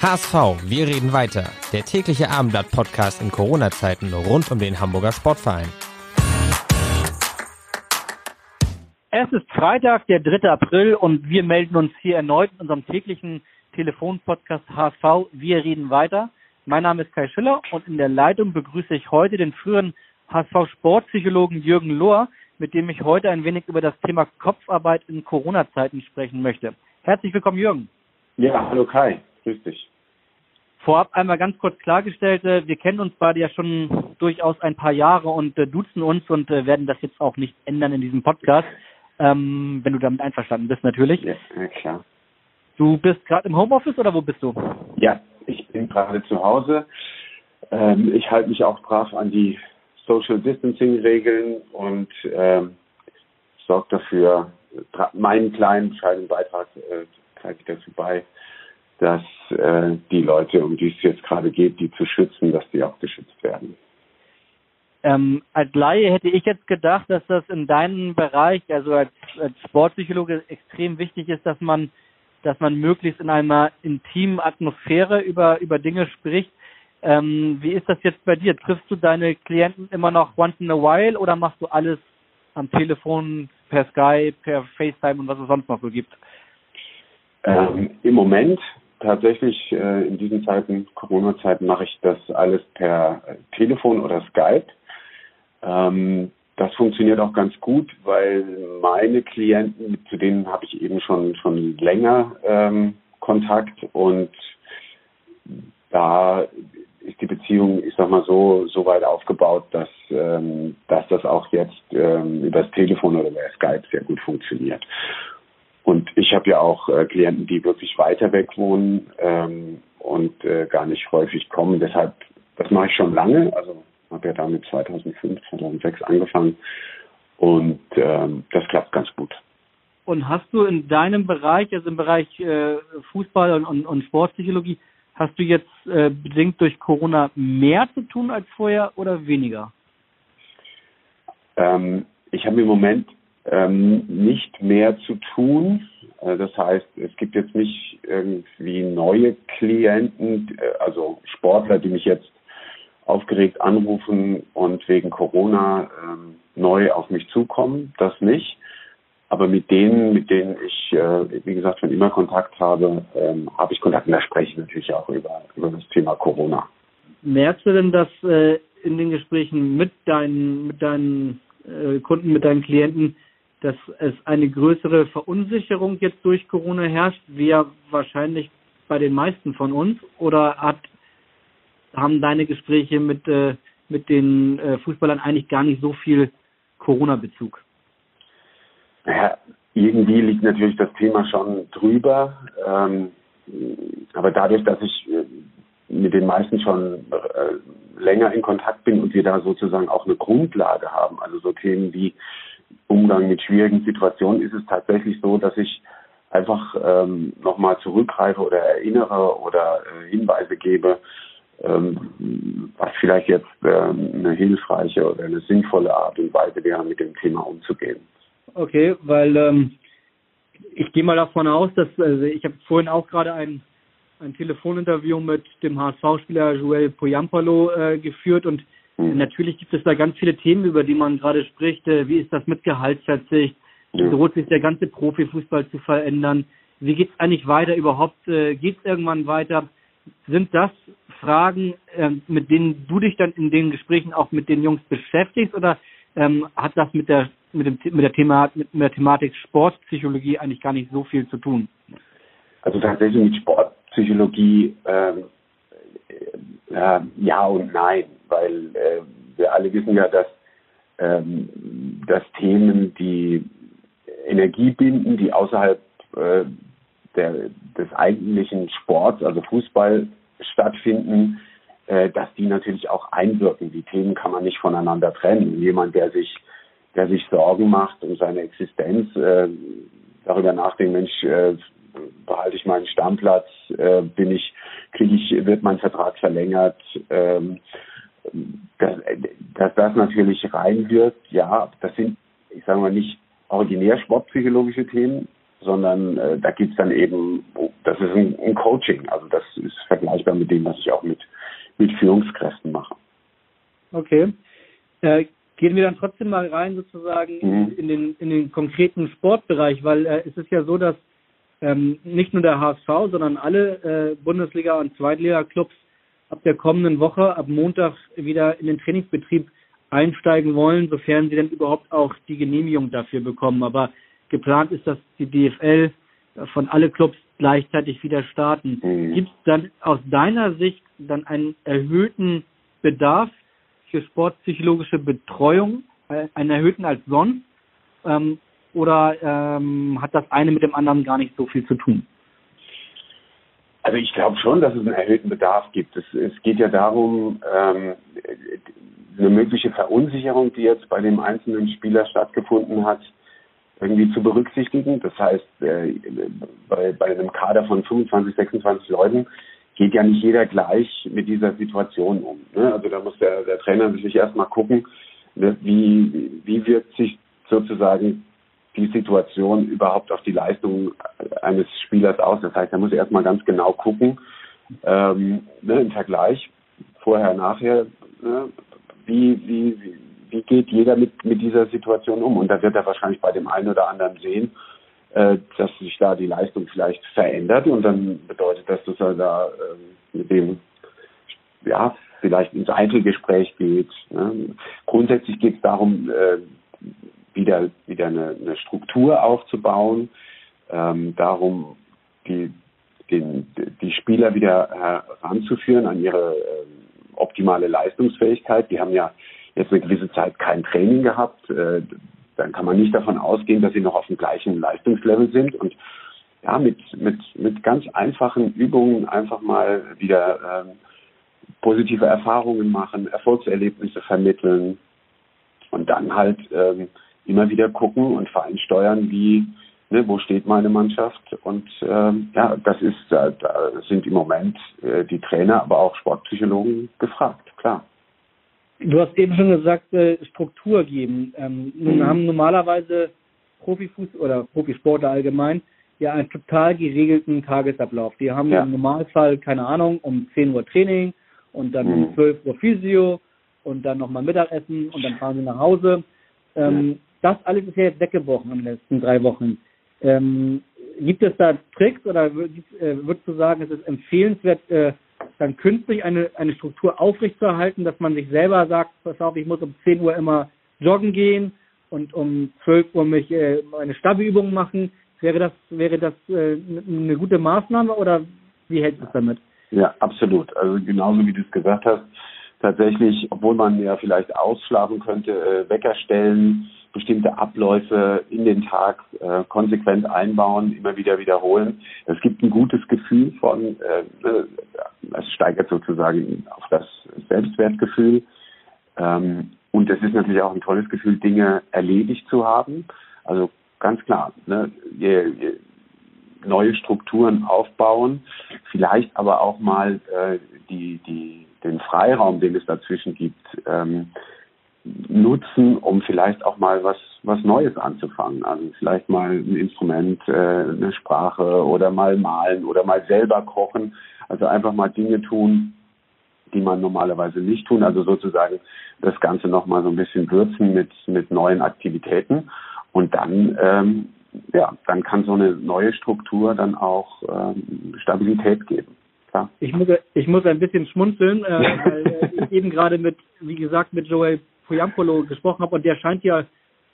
HSV, wir reden weiter. Der tägliche Abendblatt-Podcast in Corona-Zeiten rund um den Hamburger Sportverein. Es ist Freitag, der 3. April und wir melden uns hier erneut in unserem täglichen Telefonpodcast HSV. Wir reden weiter. Mein Name ist Kai Schiller und in der Leitung begrüße ich heute den früheren HSV-Sportpsychologen Jürgen Lohr, mit dem ich heute ein wenig über das Thema Kopfarbeit in Corona-Zeiten sprechen möchte. Herzlich willkommen, Jürgen. Ja, hallo Kai grüß dich. Vorab einmal ganz kurz klargestellt, äh, wir kennen uns beide ja schon durchaus ein paar Jahre und äh, duzen uns und äh, werden das jetzt auch nicht ändern in diesem Podcast, ähm, wenn du damit einverstanden bist natürlich. Ja, ja klar. Du bist gerade im Homeoffice oder wo bist du? Ja, ich bin gerade zu Hause. Ähm, ich halte mich auch brav an die Social Distancing Regeln und ähm, sorge dafür, meinen kleinen bescheidenen Beitrag äh, trage ich dazu bei, dass äh, die Leute, um die es jetzt gerade geht, die zu schützen, dass die auch geschützt werden. Ähm, als Laie hätte ich jetzt gedacht, dass das in deinem Bereich, also als, als Sportpsychologe, extrem wichtig ist, dass man, dass man möglichst in einer intimen Atmosphäre über über Dinge spricht. Ähm, wie ist das jetzt bei dir? Triffst du deine Klienten immer noch once in a while oder machst du alles am Telefon, per Skype, per FaceTime und was es sonst noch so gibt? Ähm, Im Moment tatsächlich äh, in diesen Zeiten, Corona-Zeiten, mache ich das alles per äh, Telefon oder Skype. Ähm, das funktioniert auch ganz gut, weil meine Klienten, zu denen habe ich eben schon schon länger ähm, Kontakt und da ist die Beziehung, ich sag mal so, so weit aufgebaut, dass, ähm, dass das auch jetzt ähm, über das Telefon oder über Skype sehr gut funktioniert. Und ich habe ja auch äh, Klienten, die wirklich weiter weg wohnen ähm, und äh, gar nicht häufig kommen. Deshalb, das mache ich schon lange. Also habe ja damit 2005, 2006 angefangen und ähm, das klappt ganz gut. Und hast du in deinem Bereich, also im Bereich äh, Fußball und, und, und, Sportpsychologie, hast du jetzt äh, bedingt durch Corona mehr zu tun als vorher oder weniger? Ähm, ich habe im Moment ähm, nicht mehr zu tun. Äh, das heißt, es gibt jetzt nicht irgendwie neue Klienten, äh, also Sportler, die mich jetzt aufgeregt anrufen und wegen Corona ähm, neu auf mich zukommen. Das nicht. Aber mit denen, mit denen ich, äh, wie gesagt, schon immer Kontakt habe, ähm, habe ich Kontakt. Und da spreche ich natürlich auch über, über das Thema Corona. Merkst du denn, dass äh, in den Gesprächen mit deinen, mit deinen äh, Kunden, mit deinen Klienten, dass es eine größere Verunsicherung jetzt durch Corona herrscht, wie ja wahrscheinlich bei den meisten von uns? Oder hat, haben deine Gespräche mit, äh, mit den äh, Fußballern eigentlich gar nicht so viel Corona-Bezug? Naja, irgendwie liegt natürlich das Thema schon drüber. Ähm, aber dadurch, dass ich äh, mit den meisten schon äh, länger in Kontakt bin und wir da sozusagen auch eine Grundlage haben, also so Themen wie Umgang mit schwierigen Situationen ist es tatsächlich so, dass ich einfach ähm, nochmal zurückgreife oder erinnere oder äh, Hinweise gebe, ähm, was vielleicht jetzt ähm, eine hilfreiche oder eine sinnvolle Art und Weise wäre, mit dem Thema umzugehen. Okay, weil ähm, ich gehe mal davon aus, dass also ich habe vorhin auch gerade ein, ein Telefoninterview mit dem HSV-Spieler Joel Poyampalo äh, geführt und Mhm. Natürlich gibt es da ganz viele Themen, über die man gerade spricht. Äh, wie ist das mit Gehaltsverzicht? Wie droht sich der ganze Profifußball zu verändern? Wie geht es eigentlich weiter überhaupt? Äh, geht es irgendwann weiter? Sind das Fragen, ähm, mit denen du dich dann in den Gesprächen auch mit den Jungs beschäftigst oder ähm, hat das mit der mit dem mit der Thema mit der Thematik Sportpsychologie eigentlich gar nicht so viel zu tun? Also tatsächlich mit Sportpsychologie ähm, äh, ja und nein weil äh, wir alle wissen ja, dass, ähm, dass Themen, die Energie binden, die außerhalb äh, der, des eigentlichen Sports, also Fußball, stattfinden, äh, dass die natürlich auch einwirken. Die Themen kann man nicht voneinander trennen. Jemand, der sich, der sich Sorgen macht um seine Existenz, äh, darüber nachdenkt, Mensch, äh, behalte ich meinen Stammplatz, äh, bin ich, kriege ich, wird mein Vertrag verlängert, ähm, dass, dass das natürlich reinwirkt, ja, das sind, ich sage mal, nicht originär sportpsychologische Themen, sondern äh, da es dann eben, das ist ein, ein, Coaching, also das ist vergleichbar mit dem, was ich auch mit, mit Führungskräften mache. Okay. Äh, gehen wir dann trotzdem mal rein sozusagen mhm. in, den, in den konkreten Sportbereich, weil äh, es ist ja so, dass ähm, nicht nur der HSV, sondern alle äh, Bundesliga- und Zweitliga-Clubs ab der kommenden Woche, ab Montag wieder in den Trainingsbetrieb einsteigen wollen, sofern sie dann überhaupt auch die Genehmigung dafür bekommen. Aber geplant ist, dass die DFL von alle Clubs gleichzeitig wieder starten. Mhm. Gibt es dann aus deiner Sicht dann einen erhöhten Bedarf für sportpsychologische Betreuung, äh, einen erhöhten als sonst? Ähm, oder ähm, hat das eine mit dem anderen gar nicht so viel zu tun? Also ich glaube schon, dass es einen erhöhten Bedarf gibt. Es, es geht ja darum, ähm, eine mögliche Verunsicherung, die jetzt bei dem einzelnen Spieler stattgefunden hat, irgendwie zu berücksichtigen. Das heißt, äh, bei, bei einem Kader von 25, 26 Leuten geht ja nicht jeder gleich mit dieser Situation um. Ne? Also da muss der, der Trainer sich erstmal gucken, ne, wie, wie wirkt sich sozusagen die Situation überhaupt auf die Leistung eines Spielers aus. Das heißt, er muss erstmal ganz genau gucken, ähm, ne, im Vergleich, vorher, nachher, ne, wie, wie, wie geht jeder mit, mit dieser Situation um? Und da wird er wahrscheinlich bei dem einen oder anderen sehen, äh, dass sich da die Leistung vielleicht verändert und dann bedeutet das, dass er da äh, mit dem ja, vielleicht ins Einzelgespräch geht. Ne? Grundsätzlich geht es darum, äh, wieder, wieder eine, eine Struktur aufzubauen, ähm, darum, die, den, die Spieler wieder heranzuführen an ihre äh, optimale Leistungsfähigkeit. Die haben ja jetzt eine gewisse Zeit kein Training gehabt. Äh, dann kann man nicht davon ausgehen, dass sie noch auf dem gleichen Leistungslevel sind und ja, mit, mit, mit ganz einfachen Übungen einfach mal wieder ähm, positive Erfahrungen machen, Erfolgserlebnisse vermitteln und dann halt ähm, immer wieder gucken und feinsteuern, wie, ne, wo steht meine Mannschaft. Und ähm, ja, das ist, da, da sind im Moment äh, die Trainer, aber auch Sportpsychologen gefragt, klar. Du hast eben schon gesagt, äh, Struktur geben. Ähm, nun mhm. haben normalerweise Profifuß oder Profisportler allgemein ja einen total geregelten Tagesablauf. Die haben ja. im Normalfall, keine Ahnung, um 10 Uhr Training und dann mhm. um 12 Uhr Physio und dann nochmal Mittagessen und dann fahren sie nach Hause. Ähm, das alles ist ja jetzt weggebrochen in den letzten drei Wochen. Ähm, gibt es da Tricks oder äh, würdest du sagen, es ist empfehlenswert, äh, dann künstlich eine, eine Struktur aufrechtzuerhalten, dass man sich selber sagt, pass auf, ich muss um 10 Uhr immer joggen gehen und um 12 Uhr mich äh, eine Stabübung machen. Wäre das, wäre das äh, eine gute Maßnahme oder wie hält es damit? Ja, absolut. Also genauso wie du es gesagt hast, tatsächlich, obwohl man ja vielleicht ausschlafen könnte, äh, Wecker stellen, bestimmte Abläufe in den Tag äh, konsequent einbauen, immer wieder wiederholen. Es gibt ein gutes Gefühl von, äh, ne, es steigert sozusagen auf das Selbstwertgefühl. Ähm, und es ist natürlich auch ein tolles Gefühl, Dinge erledigt zu haben. Also ganz klar, ne, je, je neue Strukturen aufbauen, vielleicht aber auch mal äh, die, die, den Freiraum, den es dazwischen gibt, ähm, nutzen, um vielleicht auch mal was, was Neues anzufangen. Also vielleicht mal ein Instrument, äh, eine Sprache oder mal malen oder mal selber kochen. Also einfach mal Dinge tun, die man normalerweise nicht tun. Also sozusagen das Ganze nochmal so ein bisschen würzen mit, mit neuen Aktivitäten. Und dann, ähm, ja, dann kann so eine neue Struktur dann auch ähm, Stabilität geben. Klar. Ich muss, ich muss ein bisschen schmunzeln, äh, weil äh, ich eben gerade mit, wie gesagt, mit Joel Poyampolo gesprochen habe und der scheint ja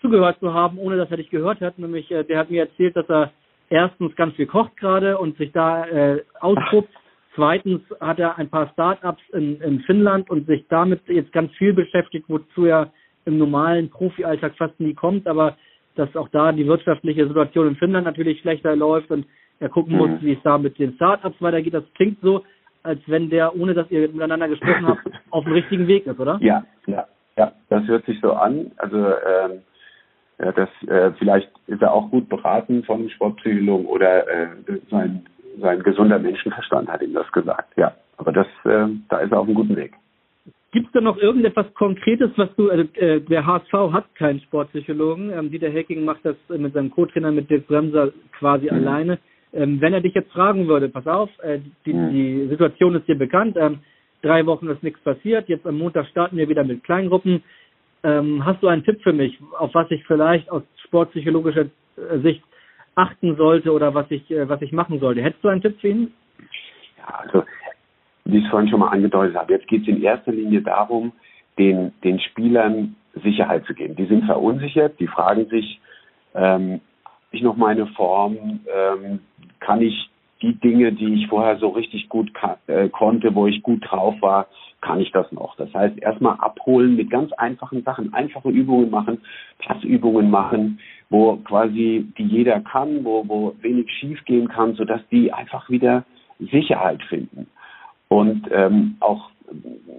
zugehört zu haben, ohne dass er dich gehört hat. Nämlich, äh, der hat mir erzählt, dass er erstens ganz viel kocht gerade und sich da äh, austobt. Zweitens hat er ein paar Start-ups in, in Finnland und sich damit jetzt ganz viel beschäftigt, wozu er im normalen Profi-Alltag fast nie kommt, aber dass auch da die wirtschaftliche Situation in Finnland natürlich schlechter läuft und er gucken mhm. muss, wie es da mit den Startups weitergeht. Das klingt so, als wenn der, ohne dass ihr miteinander gesprochen habt, auf dem richtigen Weg ist, oder? Ja, ja, ja, das hört sich so an. Also ähm, ja, das äh, vielleicht ist er auch gut beraten von Sportpsychologen oder äh, sein sein gesunder Menschenverstand hat ihm das gesagt. Ja, aber das äh, da ist er auf einem guten Weg. Gibt es da noch irgendetwas Konkretes, was du, also, äh, der HSV hat keinen Sportpsychologen, ähm, Dieter Hecking macht das mit seinem Co-Trainer, mit Dirk Bremser quasi mhm. alleine. Ähm, wenn er dich jetzt fragen würde, pass auf, äh, die, mhm. die Situation ist dir bekannt, ähm, drei Wochen ist nichts passiert, jetzt am Montag starten wir wieder mit Kleingruppen. Ähm, hast du einen Tipp für mich, auf was ich vielleicht aus sportpsychologischer äh, Sicht achten sollte oder was ich, äh, was ich machen sollte? Hättest du einen Tipp für ihn? Ja, also wie ich es vorhin schon mal angedeutet habe, jetzt geht es in erster Linie darum, den, den Spielern Sicherheit zu geben. Die sind verunsichert, die fragen sich, ähm, ich noch meine Form, ähm, kann ich die Dinge, die ich vorher so richtig gut äh, konnte, wo ich gut drauf war, kann ich das noch. Das heißt, erstmal abholen mit ganz einfachen Sachen, einfache Übungen machen, Passübungen machen, wo quasi die jeder kann, wo, wo wenig schief gehen kann, sodass die einfach wieder Sicherheit finden. Und ähm, auch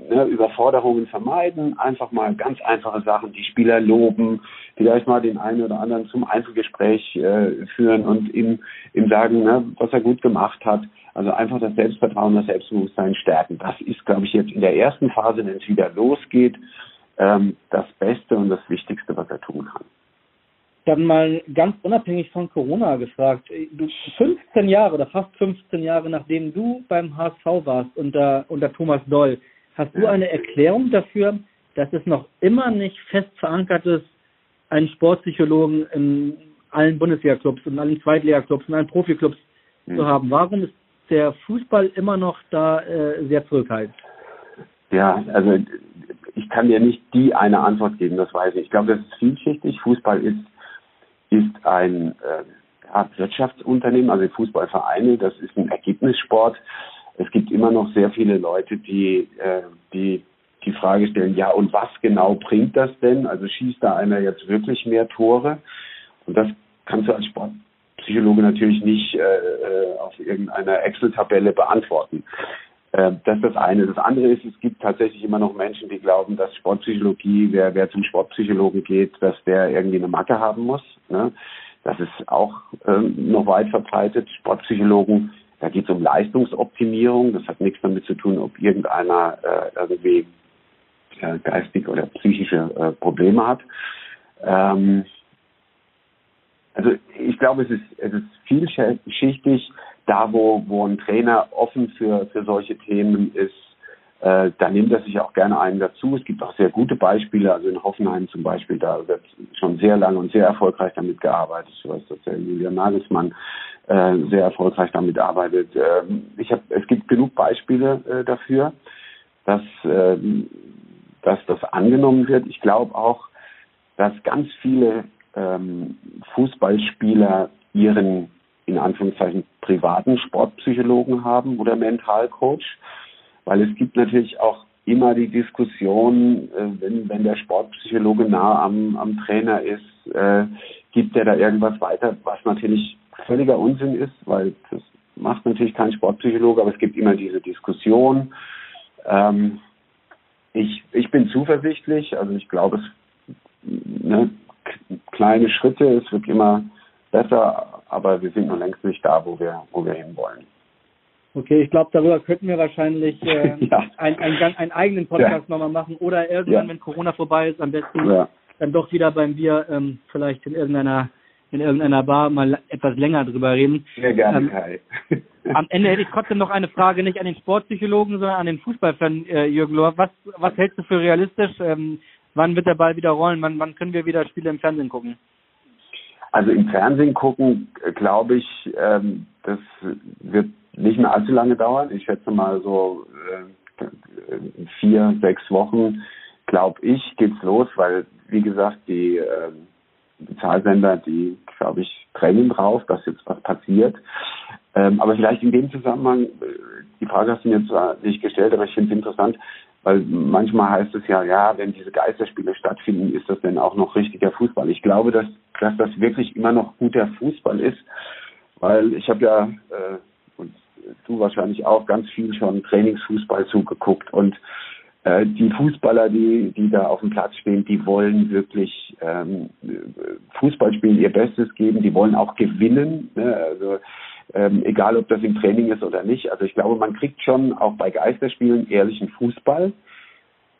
ne, Überforderungen vermeiden, einfach mal ganz einfache Sachen, die Spieler loben, vielleicht mal den einen oder anderen zum Einzelgespräch äh, führen und ihm, ihm sagen, ne, was er gut gemacht hat. Also einfach das Selbstvertrauen, das Selbstbewusstsein stärken. Das ist, glaube ich, jetzt in der ersten Phase, wenn es wieder losgeht, ähm, das Beste und das Wichtigste, was er tun kann dann mal ganz unabhängig von Corona gefragt. Du 15 Jahre oder fast 15 Jahre nachdem du beim HSV warst unter, unter Thomas Doll, hast du eine Erklärung dafür, dass es noch immer nicht fest verankert ist, einen Sportpsychologen in allen Bundesliga-Clubs, in allen Zweitliga-Clubs, in allen Profiklubs mhm. zu haben? Warum ist der Fußball immer noch da äh, sehr zurückhaltend? Ja, also ich kann dir nicht die eine Antwort geben, das weiß ich. Ich glaube, das ist vielschichtig. Fußball ist ist ein äh, Wirtschaftsunternehmen, also Fußballvereine, das ist ein Ergebnissport. Es gibt immer noch sehr viele Leute, die, äh, die die Frage stellen, ja, und was genau bringt das denn? Also schießt da einer jetzt wirklich mehr Tore? Und das kannst du als Sportpsychologe natürlich nicht äh, äh auf irgendeiner Excel-Tabelle beantworten. Äh, das ist das eine. Das andere ist, es gibt tatsächlich immer noch Menschen, die glauben, dass Sportpsychologie, wer, wer zum Sportpsychologen geht, dass der irgendwie eine Macke haben muss. Ne? Das ist auch ähm, noch weit verbreitet. Sportpsychologen, da geht es um Leistungsoptimierung. Das hat nichts damit zu tun, ob irgendeiner äh, irgendwie äh, geistig oder psychische äh, Probleme hat. Ähm, also ich glaube, es ist, es ist vielschichtig da, wo, wo ein Trainer offen für, für solche Themen ist, äh, da nimmt er sich auch gerne einen dazu. Es gibt auch sehr gute Beispiele, also in Hoffenheim zum Beispiel, da wird schon sehr lange und sehr erfolgreich damit gearbeitet. Ich weiß, dass der Julian Nagelsmann äh, sehr erfolgreich damit arbeitet. Ähm, ich hab, es gibt genug Beispiele äh, dafür, dass, äh, dass das angenommen wird. Ich glaube auch, dass ganz viele ähm, Fußballspieler ihren in Anführungszeichen privaten Sportpsychologen haben oder Mentalcoach, weil es gibt natürlich auch immer die Diskussion, äh, wenn, wenn der Sportpsychologe nah am, am Trainer ist, äh, gibt er da irgendwas weiter, was natürlich völliger Unsinn ist, weil das macht natürlich kein Sportpsychologe, aber es gibt immer diese Diskussion. Ähm, ich, ich bin zuversichtlich, also ich glaube, es ne, kleine Schritte, es wird immer besser, aber wir sind noch längst nicht da, wo wir, wo wir hinwollen. Okay, ich glaube, darüber könnten wir wahrscheinlich äh, ja. einen, einen, einen eigenen Podcast ja. nochmal machen oder irgendwann, ja. wenn Corona vorbei ist, am besten ja. dann doch wieder beim Bier ähm, vielleicht in irgendeiner in irgendeiner Bar mal etwas länger drüber reden. Sehr gerne, ähm, Kai. am Ende hätte ich trotzdem noch eine Frage, nicht an den Sportpsychologen, sondern an den Fußballfan äh, Jürgen Lohr. Was, was hältst du für realistisch? Ähm, wann wird der Ball wieder rollen? Wann, wann können wir wieder Spiele im Fernsehen gucken? Also im Fernsehen gucken, äh, glaube ich, ähm, das wird nicht mehr allzu lange dauern. Ich schätze mal so äh, vier, sechs Wochen, glaube ich, geht's los, weil, wie gesagt, die äh, Bezahlsender, die, glaube ich, trennen drauf, dass jetzt was passiert. Ähm, aber vielleicht in dem Zusammenhang, äh, die Frage hast du mir zwar nicht gestellt, aber ich finde es interessant, weil manchmal heißt es ja, ja, wenn diese Geisterspiele stattfinden, ist das denn auch noch richtiger Fußball. Ich glaube, dass, dass das wirklich immer noch guter Fußball ist, weil ich habe ja äh, du wahrscheinlich auch ganz viel schon Trainingsfußball zugeguckt und äh, die Fußballer, die, die da auf dem Platz stehen, die wollen wirklich ähm, Fußball spielen, ihr Bestes geben, die wollen auch gewinnen. Ne? Also ähm, egal ob das im Training ist oder nicht. Also ich glaube, man kriegt schon auch bei Geisterspielen ehrlichen Fußball.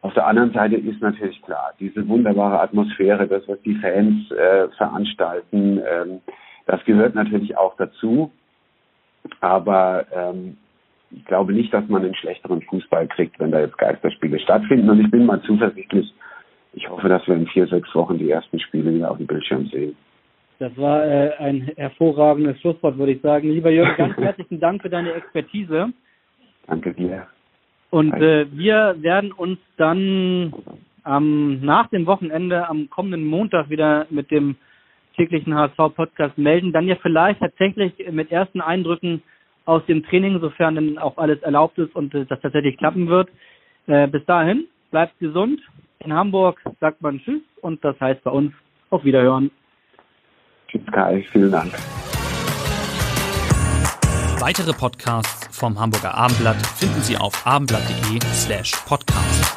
Auf der anderen Seite ist natürlich klar, diese wunderbare Atmosphäre, das, was die Fans äh, veranstalten, ähm, das gehört natürlich auch dazu. Aber ähm, ich glaube nicht, dass man einen schlechteren Fußball kriegt, wenn da jetzt Geisterspiele stattfinden. Und ich bin mal zuversichtlich. Ich hoffe, dass wir in vier, sechs Wochen die ersten Spiele wieder auf dem Bildschirm sehen. Das war äh, ein hervorragendes Schlusswort, würde ich sagen. Lieber Jürgen, ganz herzlichen Dank für deine Expertise. Danke dir. Und äh, wir werden uns dann ähm, nach dem Wochenende am kommenden Montag wieder mit dem täglichen HSV-Podcast melden. Dann ja vielleicht tatsächlich mit ersten Eindrücken aus dem Training, sofern dann auch alles erlaubt ist und äh, das tatsächlich klappen wird. Äh, bis dahin, bleibt gesund. In Hamburg sagt man Tschüss und das heißt bei uns auf Wiederhören. Tschüss Kai, vielen Dank. Weitere Podcasts vom Hamburger Abendblatt finden Sie auf abendblatt.de slash podcast.